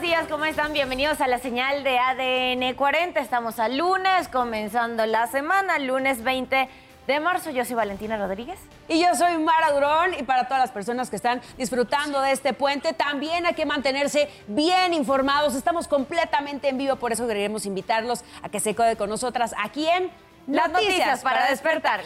buenos días, ¿cómo están? Bienvenidos a la señal de ADN 40. Estamos a lunes, comenzando la semana, lunes 20 de marzo. Yo soy Valentina Rodríguez. Y yo soy Mara Durón. Y para todas las personas que están disfrutando de este puente, también hay que mantenerse bien informados. Estamos completamente en vivo, por eso queremos invitarlos a que se quede con nosotras aquí en Las noticias para despertar.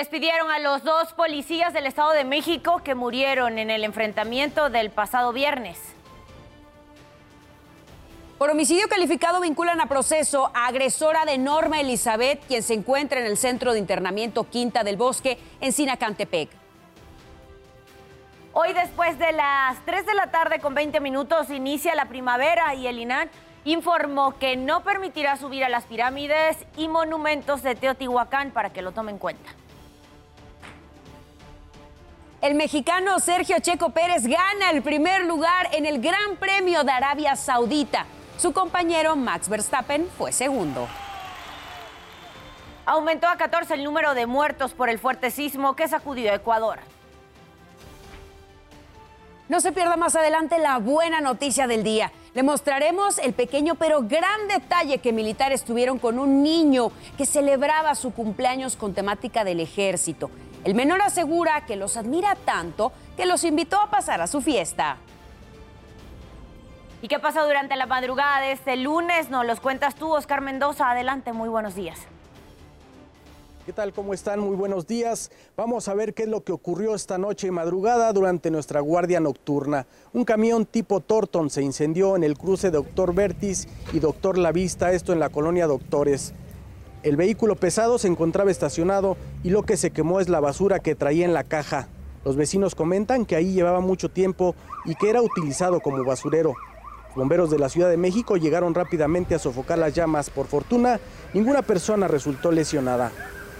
Despidieron a los dos policías del Estado de México que murieron en el enfrentamiento del pasado viernes. Por homicidio calificado vinculan a proceso a agresora de Norma Elizabeth, quien se encuentra en el centro de internamiento Quinta del Bosque en Sinacantepec. Hoy después de las 3 de la tarde con 20 minutos inicia la primavera y el INAN informó que no permitirá subir a las pirámides y monumentos de Teotihuacán para que lo tomen en cuenta. El mexicano Sergio Checo Pérez gana el primer lugar en el Gran Premio de Arabia Saudita. Su compañero Max Verstappen fue segundo. Aumentó a 14 el número de muertos por el fuerte sismo que sacudió Ecuador. No se pierda más adelante la buena noticia del día. Le mostraremos el pequeño pero gran detalle que militares tuvieron con un niño que celebraba su cumpleaños con temática del ejército. El menor asegura que los admira tanto que los invitó a pasar a su fiesta. ¿Y qué pasó durante la madrugada de este lunes? Nos los cuentas tú, Oscar Mendoza. Adelante, muy buenos días. ¿Qué tal? ¿Cómo están? Muy buenos días. Vamos a ver qué es lo que ocurrió esta noche y madrugada durante nuestra guardia nocturna. Un camión tipo Torton se incendió en el cruce Doctor Vertis y Doctor La Vista, esto en la colonia Doctores. El vehículo pesado se encontraba estacionado y lo que se quemó es la basura que traía en la caja. Los vecinos comentan que ahí llevaba mucho tiempo y que era utilizado como basurero. Bomberos de la Ciudad de México llegaron rápidamente a sofocar las llamas. Por fortuna, ninguna persona resultó lesionada.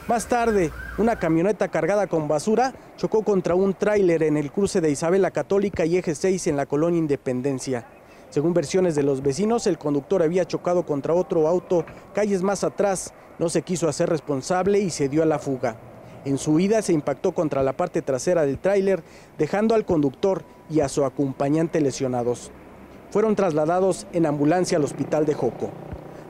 Más tarde, una camioneta cargada con basura chocó contra un tráiler en el cruce de Isabel la Católica y Eje 6 en la colonia Independencia. Según versiones de los vecinos, el conductor había chocado contra otro auto calles más atrás, no se quiso hacer responsable y se dio a la fuga. En su huida se impactó contra la parte trasera del tráiler, dejando al conductor y a su acompañante lesionados. Fueron trasladados en ambulancia al hospital de Joco.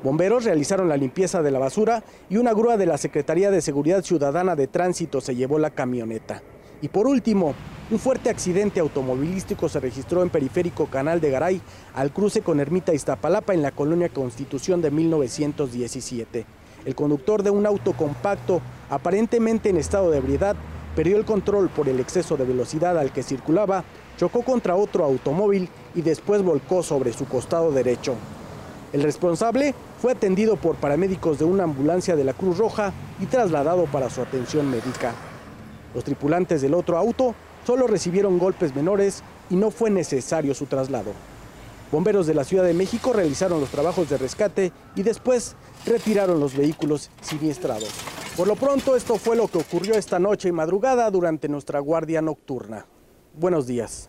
Bomberos realizaron la limpieza de la basura y una grúa de la Secretaría de Seguridad Ciudadana de Tránsito se llevó la camioneta. Y por último, un fuerte accidente automovilístico se registró en Periférico Canal de Garay, al cruce con Ermita Iztapalapa en la colonia Constitución de 1917. El conductor de un auto compacto, aparentemente en estado de ebriedad, perdió el control por el exceso de velocidad al que circulaba, chocó contra otro automóvil y después volcó sobre su costado derecho. El responsable fue atendido por paramédicos de una ambulancia de la Cruz Roja y trasladado para su atención médica. Los tripulantes del otro auto solo recibieron golpes menores y no fue necesario su traslado. Bomberos de la Ciudad de México realizaron los trabajos de rescate y después retiraron los vehículos siniestrados. Por lo pronto, esto fue lo que ocurrió esta noche y madrugada durante nuestra guardia nocturna. Buenos días.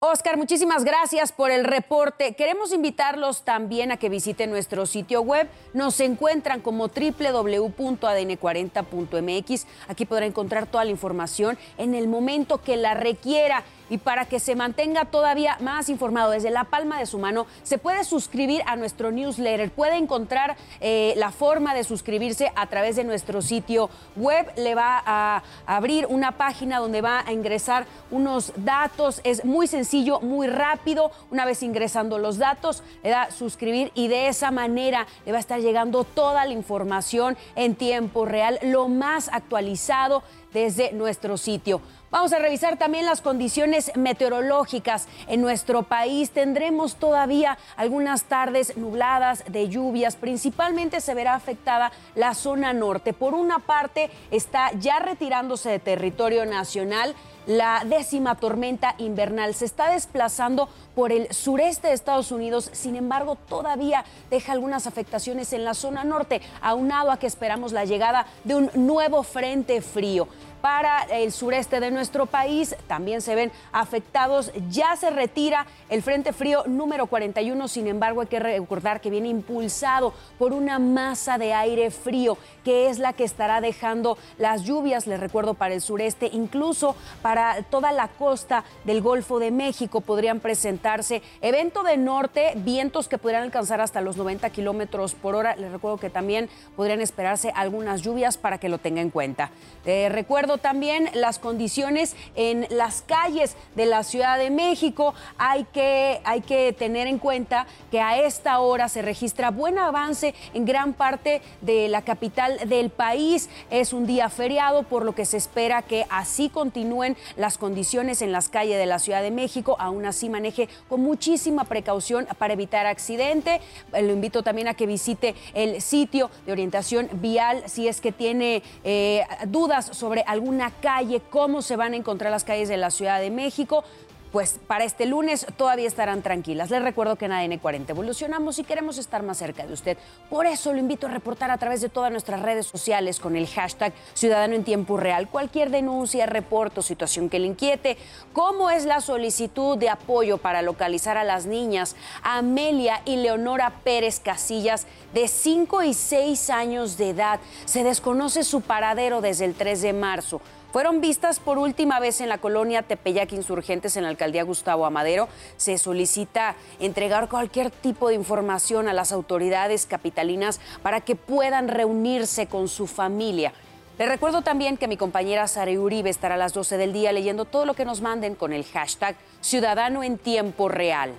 Oscar, muchísimas gracias por el reporte. Queremos invitarlos también a que visiten nuestro sitio web. Nos encuentran como www.adn40.mx. Aquí podrá encontrar toda la información en el momento que la requiera. Y para que se mantenga todavía más informado desde la palma de su mano, se puede suscribir a nuestro newsletter. Puede encontrar eh, la forma de suscribirse a través de nuestro sitio web. Le va a abrir una página donde va a ingresar unos datos. Es muy sencillo, muy rápido. Una vez ingresando los datos, le da suscribir y de esa manera le va a estar llegando toda la información en tiempo real, lo más actualizado desde nuestro sitio. Vamos a revisar también las condiciones meteorológicas en nuestro país. Tendremos todavía algunas tardes nubladas de lluvias. Principalmente se verá afectada la zona norte. Por una parte, está ya retirándose de territorio nacional la décima tormenta invernal. Se está desplazando por el sureste de Estados Unidos, sin embargo, todavía deja algunas afectaciones en la zona norte, aunado a que esperamos la llegada de un nuevo frente frío para el sureste de nuestro país también se ven afectados. Ya se retira el Frente Frío número 41, sin embargo hay que recordar que viene impulsado por una masa de aire frío que es la que estará dejando las lluvias, les recuerdo, para el sureste, incluso para toda la costa del Golfo de México podrían presentarse evento de norte, vientos que podrían alcanzar hasta los 90 kilómetros por hora. Les recuerdo que también podrían esperarse algunas lluvias para que lo tenga en cuenta. Recuerdo también las condiciones en las calles de la Ciudad de México. Hay que, hay que tener en cuenta que a esta hora se registra buen avance en gran parte de la capital del país. Es un día feriado, por lo que se espera que así continúen las condiciones en las calles de la Ciudad de México. Aún así maneje con muchísima precaución para evitar accidente. Eh, lo invito también a que visite el sitio de orientación vial si es que tiene eh, dudas sobre algún una calle, cómo se van a encontrar las calles de la Ciudad de México pues para este lunes todavía estarán tranquilas. Les recuerdo que en ADN 40 evolucionamos y queremos estar más cerca de usted. Por eso lo invito a reportar a través de todas nuestras redes sociales con el hashtag Ciudadano en Tiempo Real cualquier denuncia, reporte o situación que le inquiete. ¿Cómo es la solicitud de apoyo para localizar a las niñas Amelia y Leonora Pérez Casillas de 5 y 6 años de edad? Se desconoce su paradero desde el 3 de marzo. Fueron vistas por última vez en la colonia Tepeyac Insurgentes en la alcaldía Gustavo Amadero. Se solicita entregar cualquier tipo de información a las autoridades capitalinas para que puedan reunirse con su familia. Le recuerdo también que mi compañera Sara Uribe estará a las 12 del día leyendo todo lo que nos manden con el hashtag Ciudadano en Tiempo Real.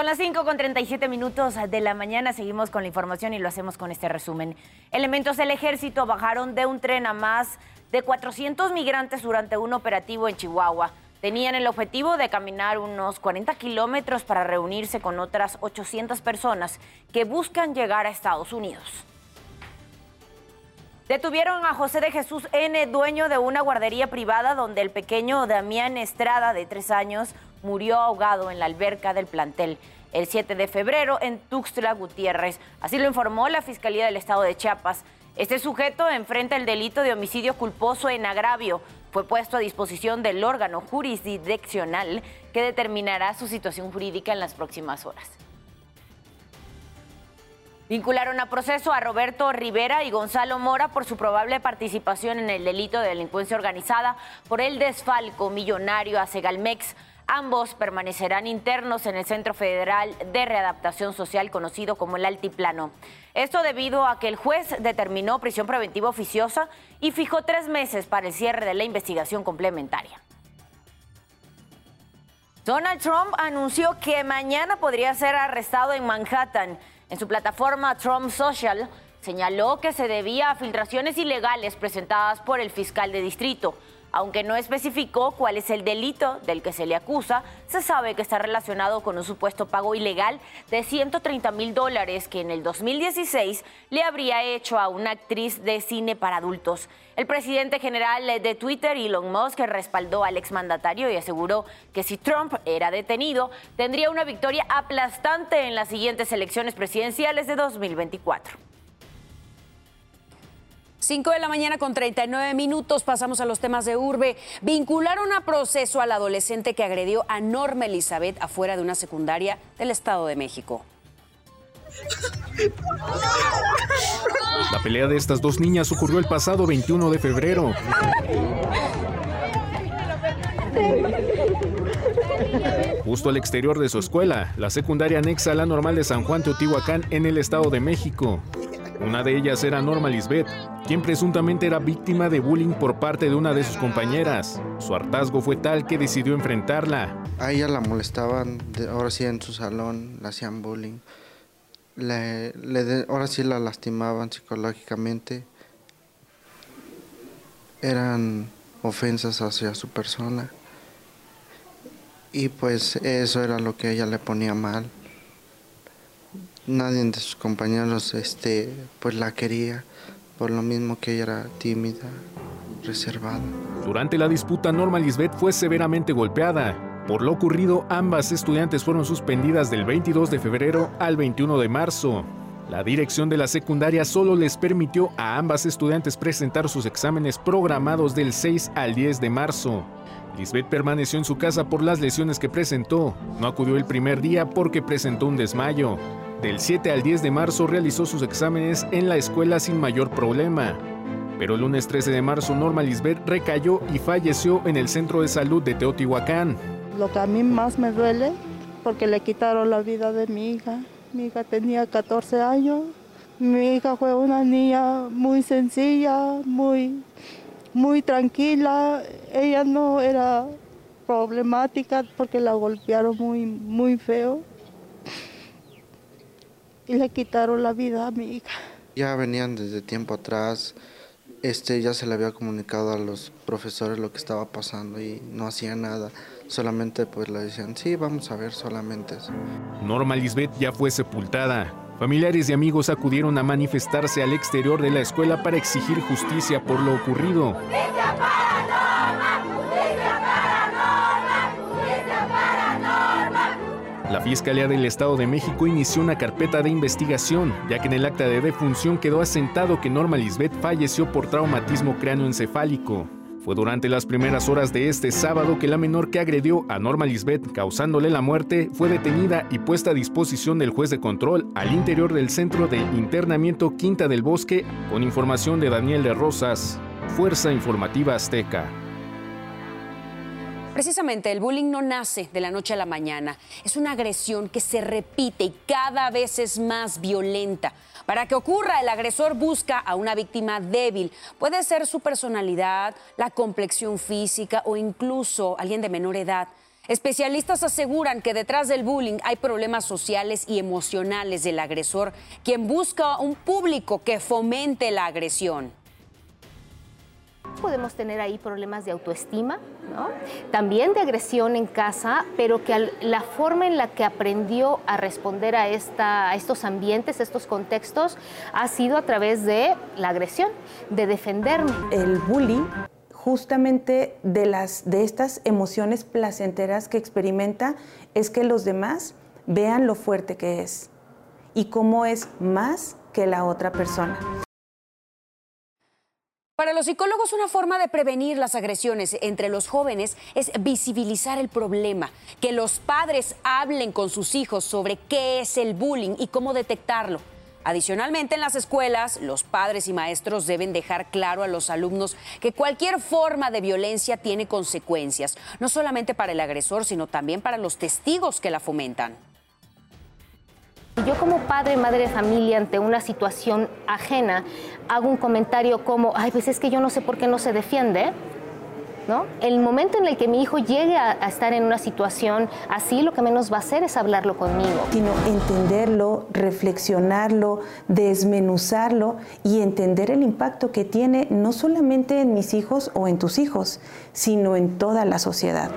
Son las 5 con 37 minutos de la mañana. Seguimos con la información y lo hacemos con este resumen. Elementos del ejército bajaron de un tren a más de 400 migrantes durante un operativo en Chihuahua. Tenían el objetivo de caminar unos 40 kilómetros para reunirse con otras 800 personas que buscan llegar a Estados Unidos. Detuvieron a José de Jesús N., dueño de una guardería privada donde el pequeño Damián Estrada, de tres años, murió ahogado en la alberca del plantel el 7 de febrero en Tuxtla Gutiérrez. Así lo informó la Fiscalía del Estado de Chiapas. Este sujeto enfrenta el delito de homicidio culposo en agravio. Fue puesto a disposición del órgano jurisdiccional que determinará su situación jurídica en las próximas horas. Vincularon a proceso a Roberto Rivera y Gonzalo Mora por su probable participación en el delito de delincuencia organizada por el desfalco millonario a Segalmex. Ambos permanecerán internos en el Centro Federal de Readaptación Social conocido como el Altiplano. Esto debido a que el juez determinó prisión preventiva oficiosa y fijó tres meses para el cierre de la investigación complementaria. Donald Trump anunció que mañana podría ser arrestado en Manhattan. En su plataforma Trump Social señaló que se debía a filtraciones ilegales presentadas por el fiscal de distrito. Aunque no especificó cuál es el delito del que se le acusa, se sabe que está relacionado con un supuesto pago ilegal de 130 mil dólares que en el 2016 le habría hecho a una actriz de cine para adultos. El presidente general de Twitter, Elon Musk, respaldó al exmandatario y aseguró que si Trump era detenido, tendría una victoria aplastante en las siguientes elecciones presidenciales de 2024. 5 de la mañana con 39 minutos pasamos a los temas de urbe. Vincularon a proceso al adolescente que agredió a Norma Elizabeth afuera de una secundaria del Estado de México. La pelea de estas dos niñas ocurrió el pasado 21 de febrero. Justo al exterior de su escuela, la secundaria anexa a la normal de San Juan Teotihuacán en el Estado de México. Una de ellas era Norma Lisbeth, quien presuntamente era víctima de bullying por parte de una de sus compañeras. Su hartazgo fue tal que decidió enfrentarla. A ella la molestaban, ahora sí en su salón, le hacían bullying. Le, ahora sí la lastimaban psicológicamente. Eran ofensas hacia su persona. Y pues eso era lo que ella le ponía mal. Nadie de sus compañeros este, pues la quería, por lo mismo que ella era tímida, reservada. Durante la disputa, Norma Lisbeth fue severamente golpeada. Por lo ocurrido, ambas estudiantes fueron suspendidas del 22 de febrero al 21 de marzo. La dirección de la secundaria solo les permitió a ambas estudiantes presentar sus exámenes programados del 6 al 10 de marzo. Lisbeth permaneció en su casa por las lesiones que presentó. No acudió el primer día porque presentó un desmayo. Del 7 al 10 de marzo realizó sus exámenes en la escuela sin mayor problema. Pero el lunes 13 de marzo Norma Lisbeth recayó y falleció en el centro de salud de Teotihuacán. Lo que a mí más me duele, porque le quitaron la vida de mi hija. Mi hija tenía 14 años. Mi hija fue una niña muy sencilla, muy, muy tranquila. Ella no era problemática porque la golpearon muy, muy feo. Y le quitaron la vida a mi hija. Ya venían desde tiempo atrás. Este ya se le había comunicado a los profesores lo que estaba pasando y no hacía nada solamente pues le decían, sí, vamos a ver solamente eso. Norma Lisbeth ya fue sepultada. Familiares y amigos acudieron a manifestarse al exterior de la escuela para exigir justicia por lo ocurrido. La Fiscalía del Estado de México inició una carpeta de investigación, ya que en el acta de defunción quedó asentado que Norma Lisbeth falleció por traumatismo cráneoencefálico. Fue durante las primeras horas de este sábado que la menor que agredió a Norma Lisbeth causándole la muerte fue detenida y puesta a disposición del juez de control al interior del centro de internamiento Quinta del Bosque con información de Daniel de Rosas, Fuerza Informativa Azteca. Precisamente el bullying no nace de la noche a la mañana, es una agresión que se repite y cada vez es más violenta. Para que ocurra, el agresor busca a una víctima débil. Puede ser su personalidad, la complexión física o incluso alguien de menor edad. Especialistas aseguran que detrás del bullying hay problemas sociales y emocionales del agresor, quien busca un público que fomente la agresión. Podemos tener ahí problemas de autoestima, también de agresión en casa, pero que la forma en la que aprendió a responder a, esta, a estos ambientes, estos contextos, ha sido a través de la agresión, de defenderme. El bullying justamente de, las, de estas emociones placenteras que experimenta es que los demás vean lo fuerte que es y cómo es más que la otra persona. Para los psicólogos, una forma de prevenir las agresiones entre los jóvenes es visibilizar el problema, que los padres hablen con sus hijos sobre qué es el bullying y cómo detectarlo. Adicionalmente, en las escuelas, los padres y maestros deben dejar claro a los alumnos que cualquier forma de violencia tiene consecuencias, no solamente para el agresor, sino también para los testigos que la fomentan. Yo como padre, madre de familia, ante una situación ajena, hago un comentario como, ay, pues es que yo no sé por qué no se defiende, ¿No? El momento en el que mi hijo llegue a, estar en una situación así, lo que menos va a hacer es hablarlo conmigo. Sino entenderlo, reflexionarlo, desmenuzarlo y entender el impacto que tiene no solamente en mis hijos o en tus hijos, sino en toda la sociedad.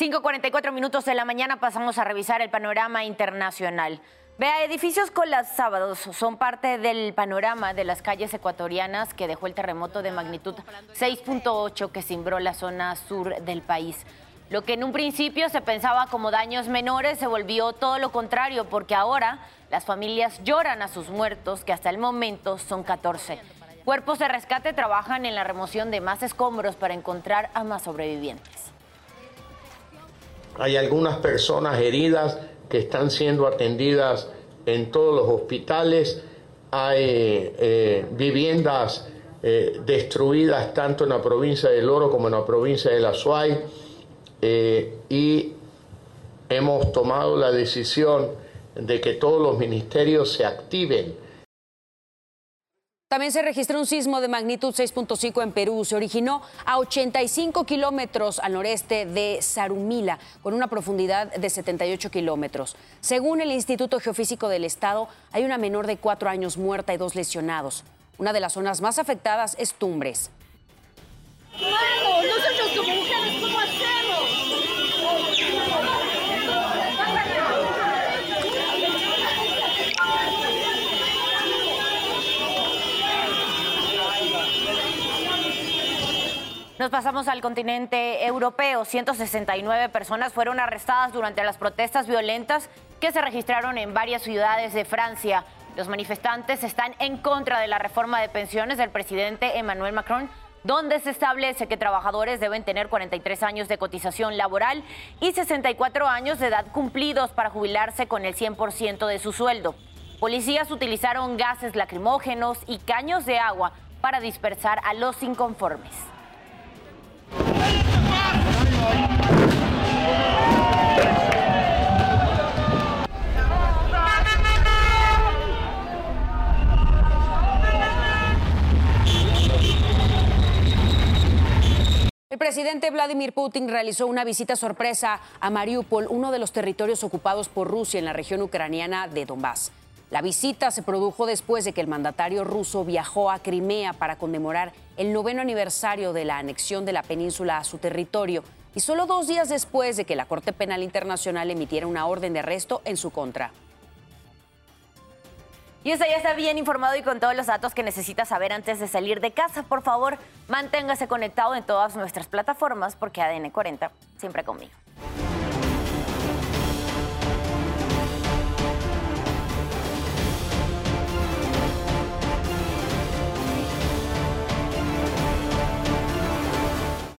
5.44 minutos de la mañana pasamos a revisar el panorama internacional. Vea, edificios colapsados son parte del panorama de las calles ecuatorianas que dejó el terremoto de magnitud 6.8 que cimbró la zona sur del país. Lo que en un principio se pensaba como daños menores se volvió todo lo contrario porque ahora las familias lloran a sus muertos, que hasta el momento son 14. Cuerpos de rescate trabajan en la remoción de más escombros para encontrar a más sobrevivientes. Hay algunas personas heridas que están siendo atendidas en todos los hospitales. Hay eh, viviendas eh, destruidas tanto en la provincia del Oro como en la provincia de la Suay eh, y hemos tomado la decisión de que todos los ministerios se activen también se registró un sismo de magnitud 6.5 en Perú. Se originó a 85 kilómetros al noreste de Sarumila, con una profundidad de 78 kilómetros. Según el Instituto Geofísico del Estado, hay una menor de cuatro años muerta y dos lesionados. Una de las zonas más afectadas es Tumbres. nosotros como mujeres, ¿cómo Nos pasamos al continente europeo. 169 personas fueron arrestadas durante las protestas violentas que se registraron en varias ciudades de Francia. Los manifestantes están en contra de la reforma de pensiones del presidente Emmanuel Macron, donde se establece que trabajadores deben tener 43 años de cotización laboral y 64 años de edad cumplidos para jubilarse con el 100% de su sueldo. Policías utilizaron gases lacrimógenos y caños de agua para dispersar a los inconformes. El presidente Vladimir Putin realizó una visita sorpresa a Mariupol, uno de los territorios ocupados por Rusia en la región ucraniana de Donbass. La visita se produjo después de que el mandatario ruso viajó a Crimea para conmemorar el noveno aniversario de la anexión de la península a su territorio y solo dos días después de que la Corte Penal Internacional emitiera una orden de arresto en su contra. Y usted ya está bien informado y con todos los datos que necesita saber antes de salir de casa. Por favor, manténgase conectado en todas nuestras plataformas porque ADN 40 siempre conmigo.